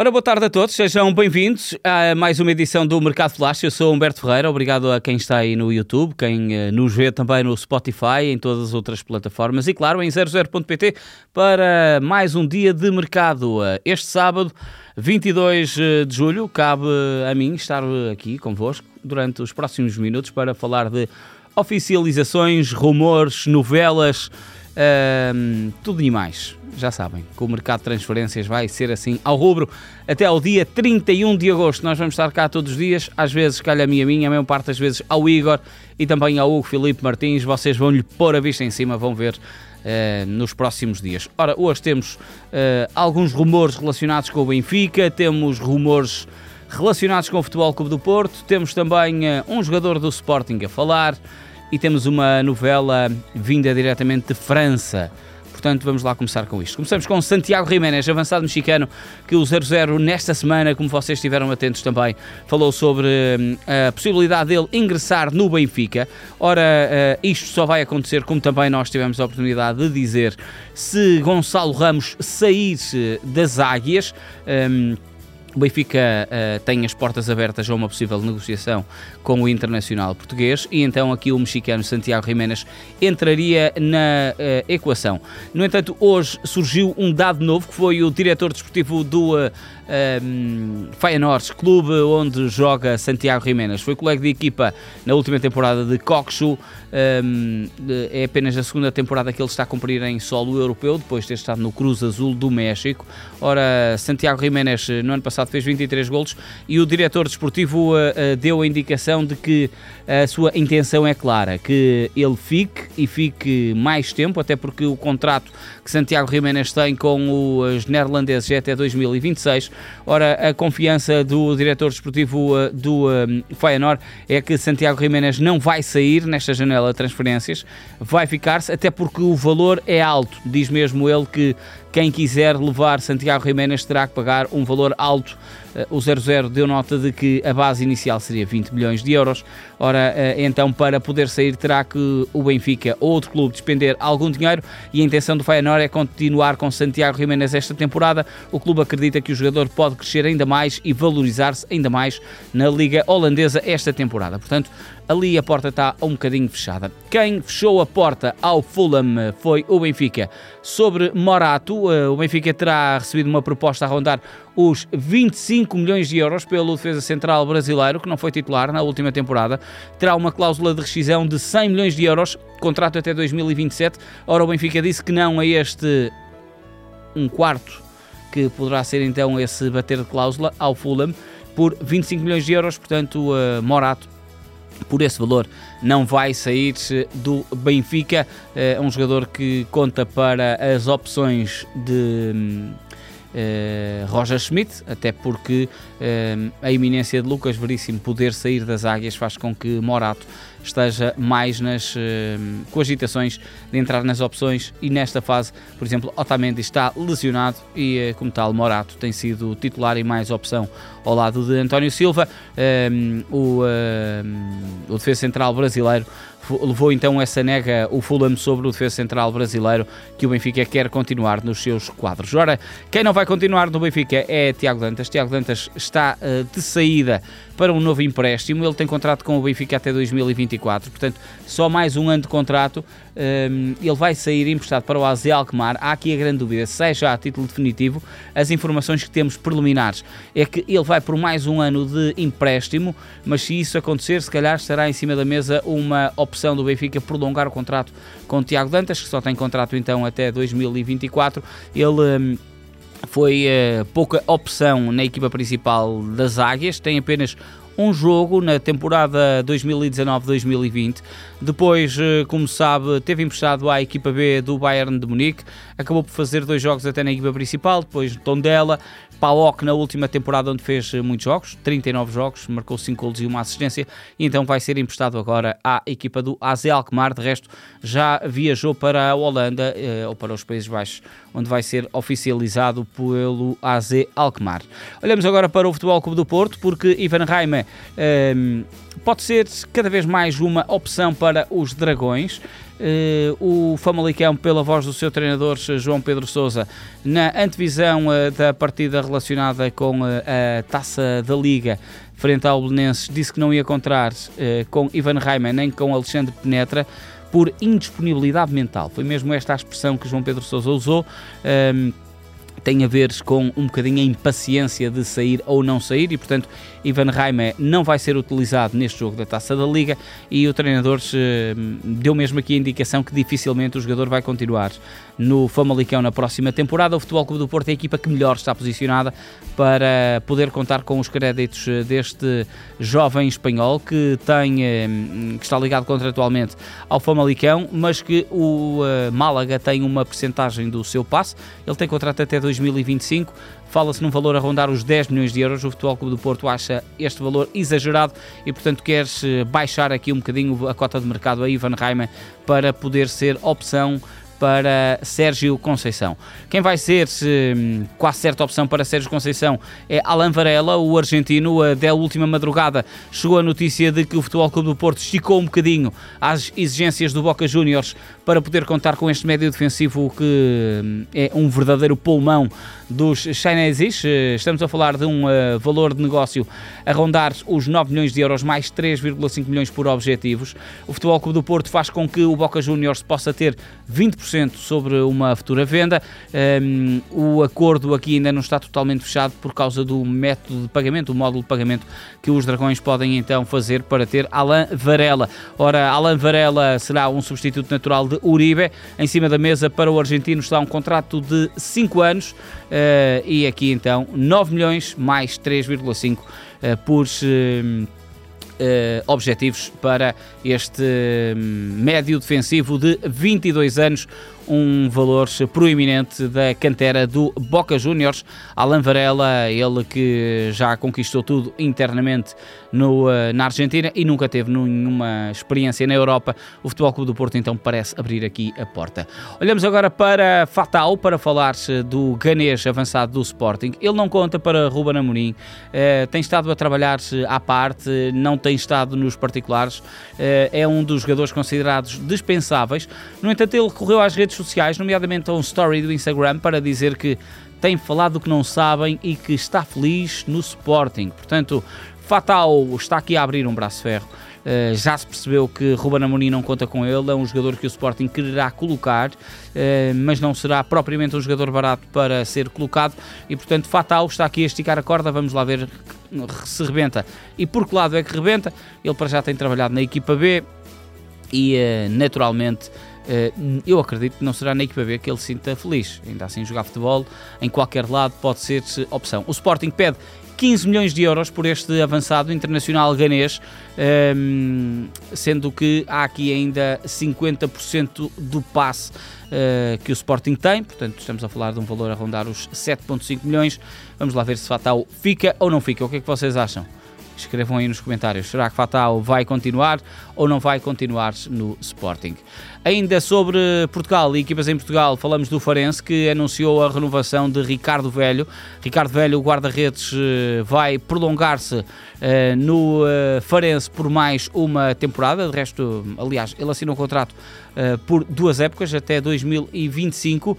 Ora, boa tarde a todos, sejam bem-vindos a mais uma edição do Mercado Flash. Eu sou Humberto Ferreira, obrigado a quem está aí no YouTube, quem uh, nos vê também no Spotify, em todas as outras plataformas e, claro, em 00.pt para mais um dia de mercado. Uh, este sábado, 22 eh, de julho, cabe a mim estar aqui convosco durante os próximos minutos para falar de oficializações, rumores, novelas um, tudo e mais. Já sabem que o mercado de transferências vai ser assim ao rubro até ao dia 31 de agosto. Nós vamos estar cá todos os dias, às vezes calha-me a mim, a maior parte das vezes ao Igor e também ao Hugo Filipe Martins. Vocês vão lhe pôr a vista em cima, vão ver uh, nos próximos dias. Ora, hoje temos uh, alguns rumores relacionados com o Benfica, temos rumores relacionados com o Futebol Clube do Porto, temos também uh, um jogador do Sporting a falar e temos uma novela vinda diretamente de França. Portanto, vamos lá começar com isto. Começamos com Santiago Jiménez, avançado mexicano, que o 0-0 nesta semana, como vocês estiveram atentos também, falou sobre hum, a possibilidade dele ingressar no Benfica. Ora, uh, isto só vai acontecer, como também nós tivemos a oportunidade de dizer, se Gonçalo Ramos sair das águias. Um, o Benfica uh, tem as portas abertas a uma possível negociação com o Internacional Português e então aqui o mexicano Santiago Jiménez entraria na uh, equação. No entanto, hoje surgiu um dado novo que foi o diretor desportivo do uh, um, Feyenoord, clube onde joga Santiago Jiménez. Foi colega de equipa na última temporada de Coxu. Um, é apenas a segunda temporada que ele está a cumprir em solo europeu, depois de ter estado no Cruz Azul do México. Ora, Santiago Jiménez no ano passado fez 23 golos e o diretor desportivo uh, uh, deu a indicação de que a sua intenção é clara, que ele fique e fique mais tempo, até porque o contrato que Santiago Jiménez tem com os neerlandeses é até 2026. Ora, a confiança do diretor desportivo uh, do Feyenoord é que Santiago Jiménez não vai sair nesta janela de transferências, vai ficar-se, até porque o valor é alto. Diz mesmo ele que quem quiser levar Santiago Jiménez terá que pagar um valor alto. Eh, o 00 deu nota de que a base inicial seria 20 milhões de euros. Ora, eh, então, para poder sair, terá que o Benfica ou outro clube despender algum dinheiro e a intenção do Feyenoord é continuar com Santiago Jiménez esta temporada. O clube acredita que o jogador pode crescer ainda mais e valorizar-se ainda mais na Liga Holandesa esta temporada. Portanto, ali a porta está um bocadinho fechada. Quem fechou a porta ao Fulham foi o Benfica. Sobre Morato, eh, o Benfica terá recebido uma proposta a rondar os 25 milhões de euros pelo defesa central brasileiro, que não foi titular na última temporada. Terá uma cláusula de rescisão de 100 milhões de euros, contrato até 2027. Ora, o Benfica disse que não a este um quarto, que poderá ser então esse bater de cláusula ao Fulham, por 25 milhões de euros. Portanto, uh, Morato por esse valor não vai sair do Benfica. É um jogador que conta para as opções de Uh, Roger Schmidt, até porque uh, a iminência de Lucas Veríssimo poder sair das águias faz com que Morato esteja mais nas uh, cogitações de entrar nas opções. E nesta fase, por exemplo, Otamendi está lesionado e como tal Morato tem sido titular e mais opção ao lado de António Silva, o, o defesa central brasileiro levou então essa nega o Fulham sobre o defesa central brasileiro que o Benfica quer continuar nos seus quadros. Ora, quem não vai continuar no Benfica é Tiago Dantas. Tiago Dantas está uh, de saída para um novo empréstimo. Ele tem contrato com o Benfica até 2024, portanto, só mais um ano de contrato. Um, ehm, ele vai sair emprestado para o AZ Alkmaar. Há aqui a grande dúvida, seja a título definitivo, as informações que temos preliminares é que ele vai por mais um ano de empréstimo, mas se isso acontecer, se calhar estará em cima da mesa uma opção do Benfica prolongar o contrato com o Tiago Dantas, que só tem contrato então até 2024. Ele. Um, ehm, foi uh, pouca opção na equipa principal das Águias, tem apenas um jogo na temporada 2019-2020. Depois, eh, como sabe, teve emprestado à equipa B do Bayern de Munique, acabou por fazer dois jogos até na equipa principal, depois Tondela, Paok na última temporada onde fez eh, muitos jogos, 39 jogos, marcou 5 gols e uma assistência, e então vai ser emprestado agora à equipa do AZ Alkmaar, de resto já viajou para a Holanda, eh, ou para os Países Baixos, onde vai ser oficializado pelo AZ Alkmaar. Olhamos agora para o Futebol Clube do Porto, porque Ivan Raima Heimer um, pode ser cada vez mais uma opção para os Dragões. Uh, o Famalicão, pela voz do seu treinador João Pedro Sousa, na antevisão uh, da partida relacionada com uh, a taça da Liga frente ao Belenenses, disse que não ia contar com Ivan Reimann nem com Alexandre Penetra por indisponibilidade mental. Foi mesmo esta a expressão que João Pedro Sousa usou. Um, tem a ver com um bocadinho a impaciência de sair ou não sair e, portanto, Ivan Raime não vai ser utilizado neste jogo da Taça da Liga e o treinador eh, deu mesmo aqui a indicação que dificilmente o jogador vai continuar no Famalicão na próxima temporada. O Futebol Clube do Porto é a equipa que melhor está posicionada para poder contar com os créditos eh, deste jovem espanhol que tem eh, que está ligado contratualmente ao Famalicão, mas que o Málaga tem uma percentagem do seu passe. Ele tem contrato até 2025 Fala-se num valor a rondar os 10 milhões de euros. O Futebol Clube do Porto acha este valor exagerado e, portanto, quer baixar aqui um bocadinho a cota de mercado a Ivan Reimer para poder ser opção para Sérgio Conceição. Quem vai ser hum, quase certa opção para Sérgio Conceição é Alan Varela, o argentino. Da última madrugada chegou a notícia de que o Futebol Clube do Porto esticou um bocadinho as exigências do Boca Juniors para poder contar com este médio defensivo que hum, é um verdadeiro pulmão dos chineses. Estamos a falar de um uh, valor de negócio a rondar os 9 milhões de euros mais 3,5 milhões por objetivos. O Futebol Clube do Porto faz com que o Boca Juniors possa ter 20% sobre uma futura venda. Um, o acordo aqui ainda não está totalmente fechado por causa do método de pagamento, o módulo de pagamento que os Dragões podem então fazer para ter Alain Varela. Ora, Alain Varela será um substituto natural de Uribe. Em cima da mesa para o argentino está um contrato de 5 anos uh, e aqui então 9 milhões mais 3,5 uh, eh, por. Uh, uh, objetivos para este hum, médio defensivo de 22 anos, um valor proeminente da cantera do Boca Juniors. Alan Varela, ele que já conquistou tudo internamente no, eh, na Argentina e nunca teve nenhuma experiência na Europa. O Futebol Clube do Porto então parece abrir aqui a porta. Olhamos agora para Fatal para falar do ganês avançado do Sporting. Ele não conta para Ruben Amorim, uh, tem estado a trabalhar à parte, não tem estado nos particulares, uh, é um dos jogadores considerados dispensáveis. No entanto, ele correu às redes sociais, nomeadamente a um story do Instagram, para dizer que tem falado do que não sabem e que está feliz no Sporting. Portanto, Fatal está aqui a abrir um braço ferro. Uh, já se percebeu que Ruben Amorim não conta com ele, é um jogador que o Sporting quererá colocar, uh, mas não será propriamente um jogador barato para ser colocado e, portanto, Fatal está aqui a esticar a corda. Vamos lá ver se rebenta e por que lado é que rebenta. Ele para já tem trabalhado na equipa B e, uh, naturalmente, eu acredito que não será na equipa B que ele se sinta feliz. Ainda assim, jogar futebol em qualquer lado pode ser opção. O Sporting pede 15 milhões de euros por este avançado internacional ganês, ehm, sendo que há aqui ainda 50% do passe eh, que o Sporting tem, portanto estamos a falar de um valor a rondar os 7,5 milhões. Vamos lá ver se Fatal fica ou não fica. O que é que vocês acham? Escrevam aí nos comentários. Será que Fatal vai continuar ou não vai continuar no Sporting? Ainda sobre Portugal e equipas em Portugal, falamos do Farense que anunciou a renovação de Ricardo Velho. Ricardo Velho, o guarda-redes, eh, vai prolongar-se eh, no eh, Farense por mais uma temporada. De resto, aliás, ele assinou um contrato por duas épocas, até 2025.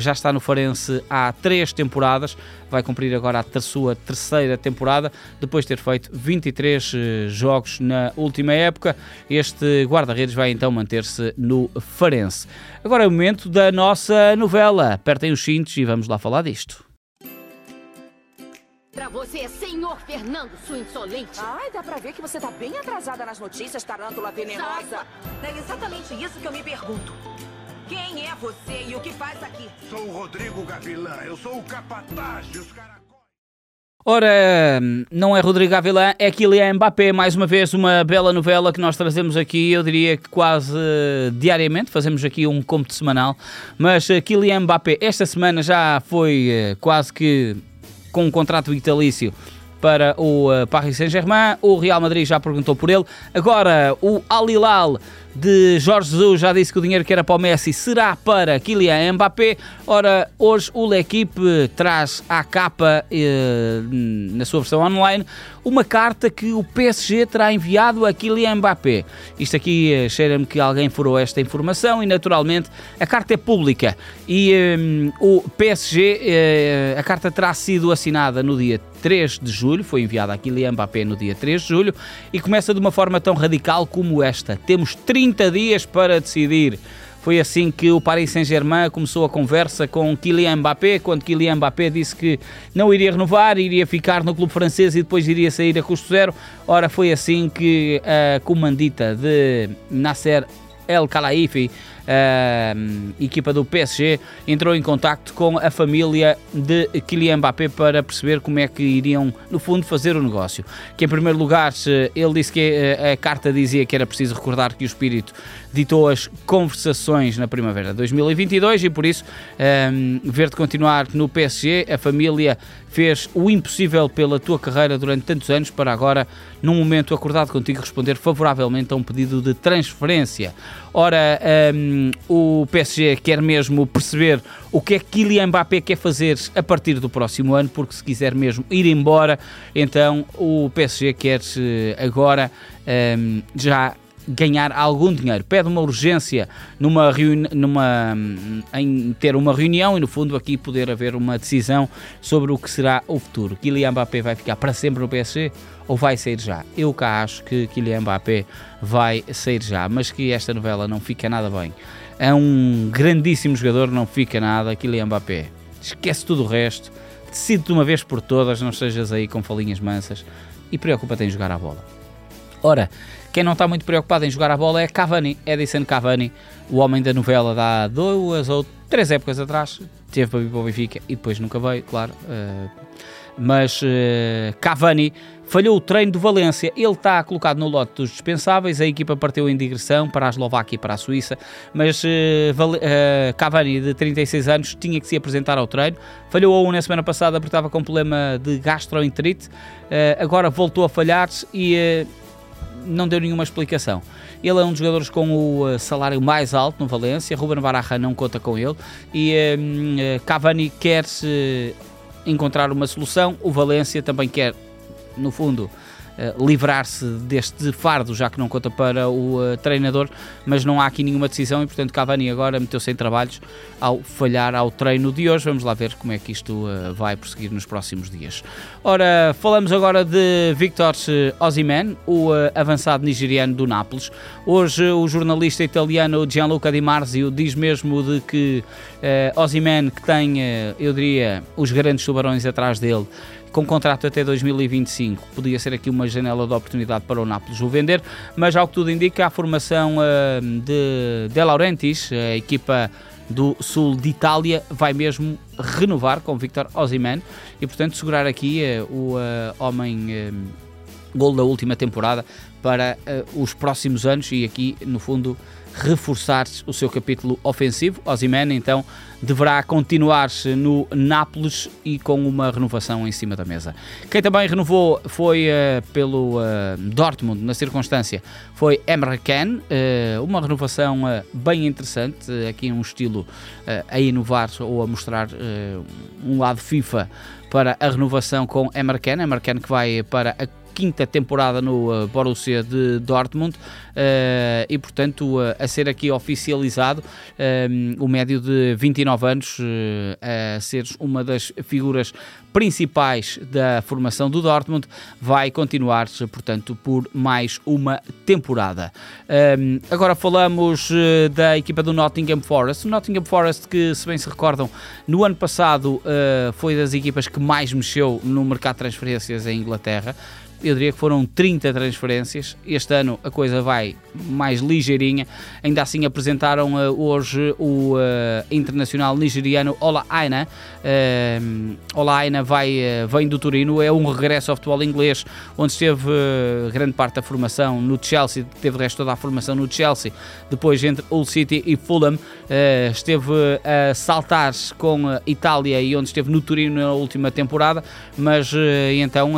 Já está no Farense há três temporadas. Vai cumprir agora a sua terceira temporada, depois de ter feito 23 jogos na última época. Este guarda-redes vai então manter-se no Farense. Agora é o momento da nossa novela. Apertem os cintos e vamos lá falar disto. Pra você, senhor Fernando, sua insolente. Ai, dá pra ver que você tá bem atrasada nas notícias, tarântula venenosa. É exatamente isso que eu me pergunto. Quem é você e o que faz aqui? Sou o Rodrigo Gavilã, eu sou o capataz dos caras. Ora, não é Rodrigo Avelã, é Kylian Mbappé, mais uma vez uma bela novela que nós trazemos aqui, eu diria que quase uh, diariamente, fazemos aqui um cômputo semanal, mas uh, Kylian Mbappé esta semana já foi uh, quase que com um contrato vitalício para o Paris Saint-Germain, o Real Madrid já perguntou por ele, agora o Al Hilal de Jorge Jesus já disse que o dinheiro que era para o Messi será para Kylian Mbappé. Ora, hoje o L'Equipe traz à capa, eh, na sua versão online, uma carta que o PSG terá enviado a Kylian Mbappé. Isto aqui eh, cheira-me que alguém furou esta informação e, naturalmente, a carta é pública e eh, o PSG, eh, a carta terá sido assinada no dia 3 de julho, foi enviada a Kylian Mbappé no dia 3 de julho e começa de uma forma tão radical como esta. Temos 30 dias para decidir. Foi assim que o Paris Saint-Germain começou a conversa com Kylian Mbappé, quando Kylian Mbappé disse que não iria renovar, iria ficar no clube francês e depois iria sair a custo zero. Ora, foi assim que a comandita de Nasser El Khelaifi a equipa do PSG entrou em contacto com a família de Kylian Mbappé para perceber como é que iriam, no fundo, fazer o negócio. Que em primeiro lugar, ele disse que eh, a carta dizia que era preciso recordar que o espírito ditou as conversações na primavera de 2022 e por isso um, ver-te continuar no PSG, a família fez o impossível pela tua carreira durante tantos anos para agora, num momento acordado contigo, responder favoravelmente a um pedido de transferência. Ora, um, o PSG quer mesmo perceber o que é que Kylian Mbappé quer fazer a partir do próximo ano, porque se quiser mesmo ir embora, então o PSG quer agora um, já ganhar algum dinheiro. Pede uma urgência numa, numa em ter uma reunião e no fundo aqui poder haver uma decisão sobre o que será o futuro. Kylian Mbappé vai ficar para sempre no PSG ou vai sair já? Eu cá acho que Kylian Mbappé vai sair já, mas que esta novela não fica nada bem. É um grandíssimo jogador, não fica nada, Kylian Mbappé. Esquece tudo o resto, decide de uma vez por todas, não estejas aí com falinhas mansas e preocupa-te em jogar a bola. Ora, quem não está muito preocupado em jogar a bola é Cavani, Edison Cavani, o homem da novela da duas ou três épocas atrás. Teve para vir para o Benfica e depois nunca veio, claro. Uh, mas uh, Cavani falhou o treino do Valência. Ele está colocado no lote dos dispensáveis. A equipa partiu em digressão para a Eslováquia e para a Suíça. Mas uh, Cavani, de 36 anos, tinha que se apresentar ao treino. Falhou a um na semana passada porque estava com problema de gastroenterite. agora voltou a falhar e não deu nenhuma explicação. Ele é um dos jogadores com o eh, salário mais alto no Valência, Ruben Barra não conta com ele e um, eh, Cavani quer encontrar uma solução, o Valência também quer, no fundo, eh, livrar-se deste fardo, já que não conta para o uh, treinador, mas não há aqui nenhuma decisão e, portanto, Cavani agora meteu-se em trabalhos ao falhar ao treino de hoje. Vamos lá ver como é que isto uh, vai prosseguir nos próximos dias. Ora, falamos agora de Victor Osimhen, o avançado nigeriano do Nápoles. Hoje, o jornalista italiano Gianluca Di Marzio diz mesmo de que uh, Osimhen, que tem, eu diria, os grandes tubarões atrás dele, com contrato até 2025. Podia ser aqui uma janela de oportunidade para o Nápoles o vender, mas ao que tudo indica, a formação uh, de De Laurentiis, a equipa do sul de Itália, vai mesmo renovar com Victor Osimhen e, portanto, segurar aqui uh, o uh, homem gol da última temporada para os próximos anos e aqui, no fundo, reforçar o seu capítulo ofensivo. Osimhen, então, deverá continuar-se no Nápoles e com uma renovação em cima da mesa. Quem também renovou foi uh, pelo uh, Dortmund, na circunstância, foi Emre Can, uh, uma renovação bem interessante, aqui um estilo a inovar ou a mostrar um lado FIFA para a renovação com Emre Can, Emre Can que vai para a quinta temporada no uh, Borussia de Dortmund uh, e, portanto, uh, a ser aqui oficializado o médio de 29 anos a ser uma das figuras principais da formação do Dortmund, vai continuar, portanto, por mais uma temporada. agora falamos da equipa do Nottingham Forest. O Nottingham Forest, que, se bem se recordam, no ano passado foi das equipas que mais mexeu no mercado de transferências em Inglaterra eu diria que foram 30 transferências. Este ano a coisa vai mais ligeirinha. Ainda assim apresentaram uh, hoje o uh, internacional nigeriano Ola Aina. Uh, Ola Aina vai, vem do Turino, é um regresso ao futebol inglês, onde esteve grande parte da formação no Chelsea, teve o resto toda a formação no Chelsea. Depois entre Hull City e Fulham, esteve a saltar com a Itália e onde esteve no Turino na última temporada, mas então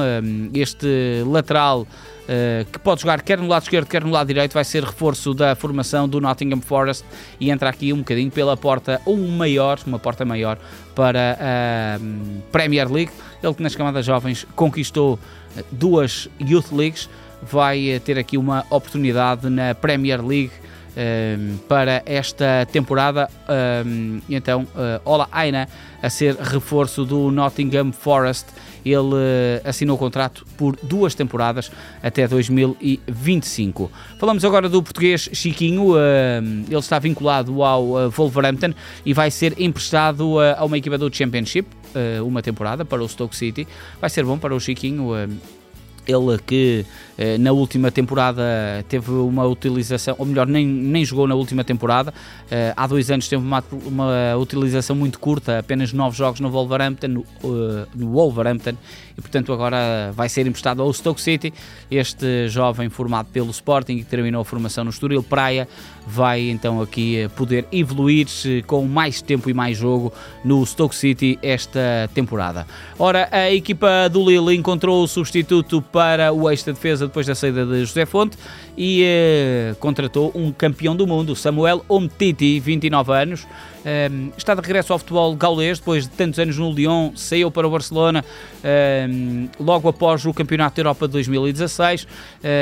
este lateral Uh, que pode jogar quer no lado esquerdo, quer no lado direito, vai ser reforço da formação do Nottingham Forest e entra aqui um bocadinho pela porta, um maior, uma porta maior para a uh, Premier League. Ele que nas camadas jovens conquistou duas Youth Leagues, vai ter aqui uma oportunidade na Premier League um, para esta temporada. Um, então, uh, Ola Aina a ser reforço do Nottingham Forest. Ele uh, assinou o contrato por duas temporadas até 2025. Falamos agora do português Chiquinho. Uh, ele está vinculado ao Wolverhampton e vai ser emprestado a uma equipa do Championship uma temporada para o Stoke City. Vai ser bom para o Chiquinho ele que eh, na última temporada teve uma utilização, ou melhor, nem, nem jogou na última temporada. Eh, há dois anos teve uma, uma utilização muito curta, apenas nove jogos no Wolverhampton, no, uh, no Wolverhampton, e portanto agora vai ser emprestado ao Stoke City. Este jovem formado pelo Sporting que terminou a formação no Estoril Praia vai então aqui poder evoluir com mais tempo e mais jogo no Stoke City esta temporada. Ora, a equipa do Lille encontrou o substituto para o eixo depois da saída de José Fonte e eh, contratou um campeão do mundo, Samuel Omtiti, 29 anos. Um, está de regresso ao futebol gaulês depois de tantos anos no Lyon, saiu para o Barcelona um, logo após o Campeonato da Europa de 2016. Uh,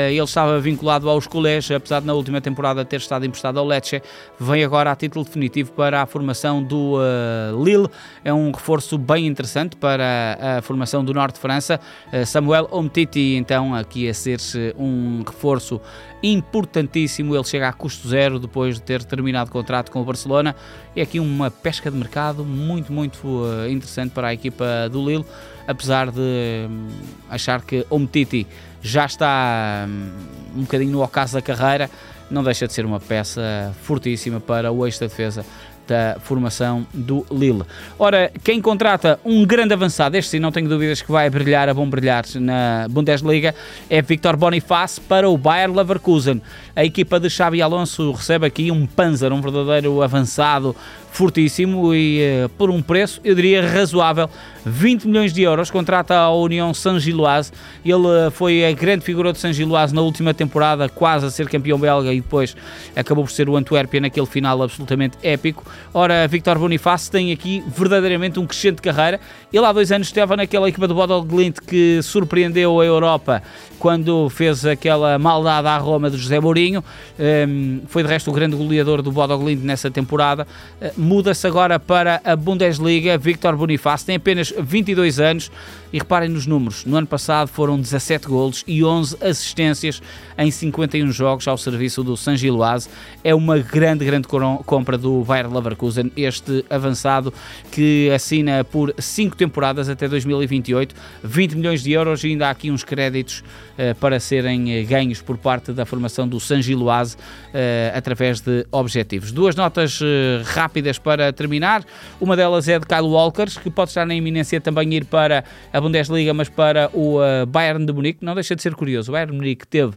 ele estava vinculado aos colégios, apesar de na última temporada ter estado emprestado ao Lecce, vem agora a título definitivo para a formação do uh, Lille. É um reforço bem interessante para a formação do Norte de França. Uh, Samuel Omtiti, então, aqui a ser um reforço importantíssimo. Ele chega a custo zero depois de ter terminado o contrato com o Barcelona. É aqui uma pesca de mercado muito, muito uh, interessante para a equipa do Lille, apesar de um, achar que o Metiti já está um, um bocadinho no ocaso da carreira, não deixa de ser uma peça fortíssima para o eixo da defesa da formação do Lille. Ora, quem contrata um grande avançado, este sim não tenho dúvidas que vai brilhar, a bom brilhar na Bundesliga, é Victor Boniface para o Bayer Leverkusen. A equipa de Xabi Alonso recebe aqui um Panzer, um verdadeiro avançado fortíssimo e uh, por um preço, eu diria, razoável. 20 milhões de euros, contrata a União Saint-Gilloise. Ele uh, foi a grande figura de Saint-Gilloise na última temporada, quase a ser campeão belga e depois acabou por ser o Antuérpia naquele final absolutamente épico. Ora, Victor Boniface tem aqui verdadeiramente um crescente carreira. Ele há dois anos esteve naquela equipa do Bodo Glint que surpreendeu a Europa quando fez aquela maldade à Roma de José Mourinho. Um, foi de resto o grande goleador do Bodo Glint nessa temporada. Uh, muda-se agora para a Bundesliga. Victor Bonifácio tem apenas 22 anos e reparem nos números. No ano passado foram 17 golos e 11 assistências em 51 jogos ao serviço do San Giloase. É uma grande, grande compra do Bayer Leverkusen. Este avançado que assina por 5 temporadas até 2028, 20 milhões de euros e ainda há aqui uns créditos uh, para serem uh, ganhos por parte da formação do San Giloase uh, através de objetivos. Duas notas rápidas para terminar. Uma delas é de Kyle Walkers, que pode estar na iminência também ir para a Bundesliga, mas para o uh, Bayern de Munique. Não deixa de ser curioso. O Bayern de Munique teve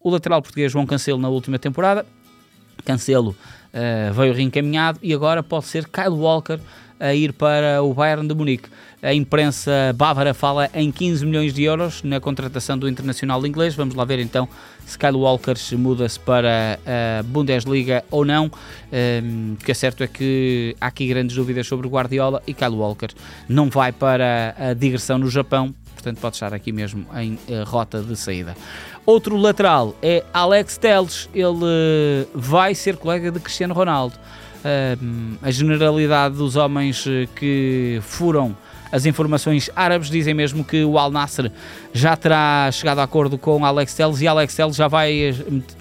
o lateral português João Cancelo na última temporada. Cancelo uh, veio reencaminhado e agora pode ser Kyle Walker a ir para o Bayern de Munique. A imprensa bávara fala em 15 milhões de euros na contratação do internacional inglês. Vamos lá ver então se Kyle Walker muda-se para a Bundesliga ou não. O ehm, que é certo é que há aqui grandes dúvidas sobre Guardiola e Kyle Walker não vai para a digressão no Japão, portanto pode estar aqui mesmo em uh, rota de saída. Outro lateral é Alex Telles, ele uh, vai ser colega de Cristiano Ronaldo. Uh, a generalidade dos homens eh, que furam as informações árabes dizem mesmo que o Al Nasser já terá chegado a acordo com Alex Telles e Alex Telles já vai eh,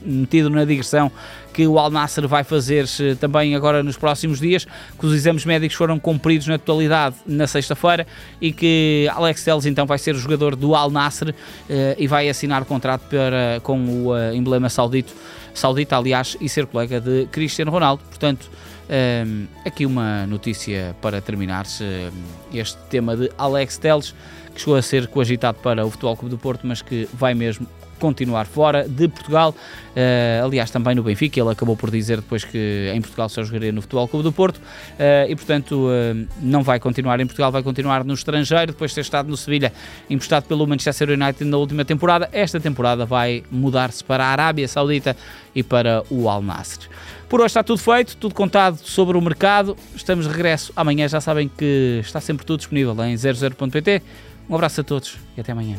metido na digressão que o Al Nasser vai fazer também agora nos próximos dias, que os exames médicos foram cumpridos na totalidade na sexta-feira e que Alex Telles então vai ser o jogador do Al Nasser eh, e vai assinar contrato para, com o uh, emblema saudito, saudita, aliás, e ser colega de Cristiano Ronaldo. Portanto, um, aqui uma notícia para terminar-se este tema de Alex Teles, que chegou a ser coagitado para o Futebol Clube do Porto, mas que vai mesmo continuar fora de Portugal. Uh, aliás, também no Benfica, ele acabou por dizer depois que em Portugal só jogaria no Futebol Clube do Porto uh, e, portanto, uh, não vai continuar em Portugal, vai continuar no estrangeiro, depois de ter estado no Sevilha, emprestado pelo Manchester United na última temporada. Esta temporada vai mudar-se para a Arábia Saudita e para o Al Nassr. Por hoje está tudo feito, tudo contado sobre o mercado. Estamos de regresso amanhã. Já sabem que está sempre tudo disponível em 00.pt. Um abraço a todos e até amanhã.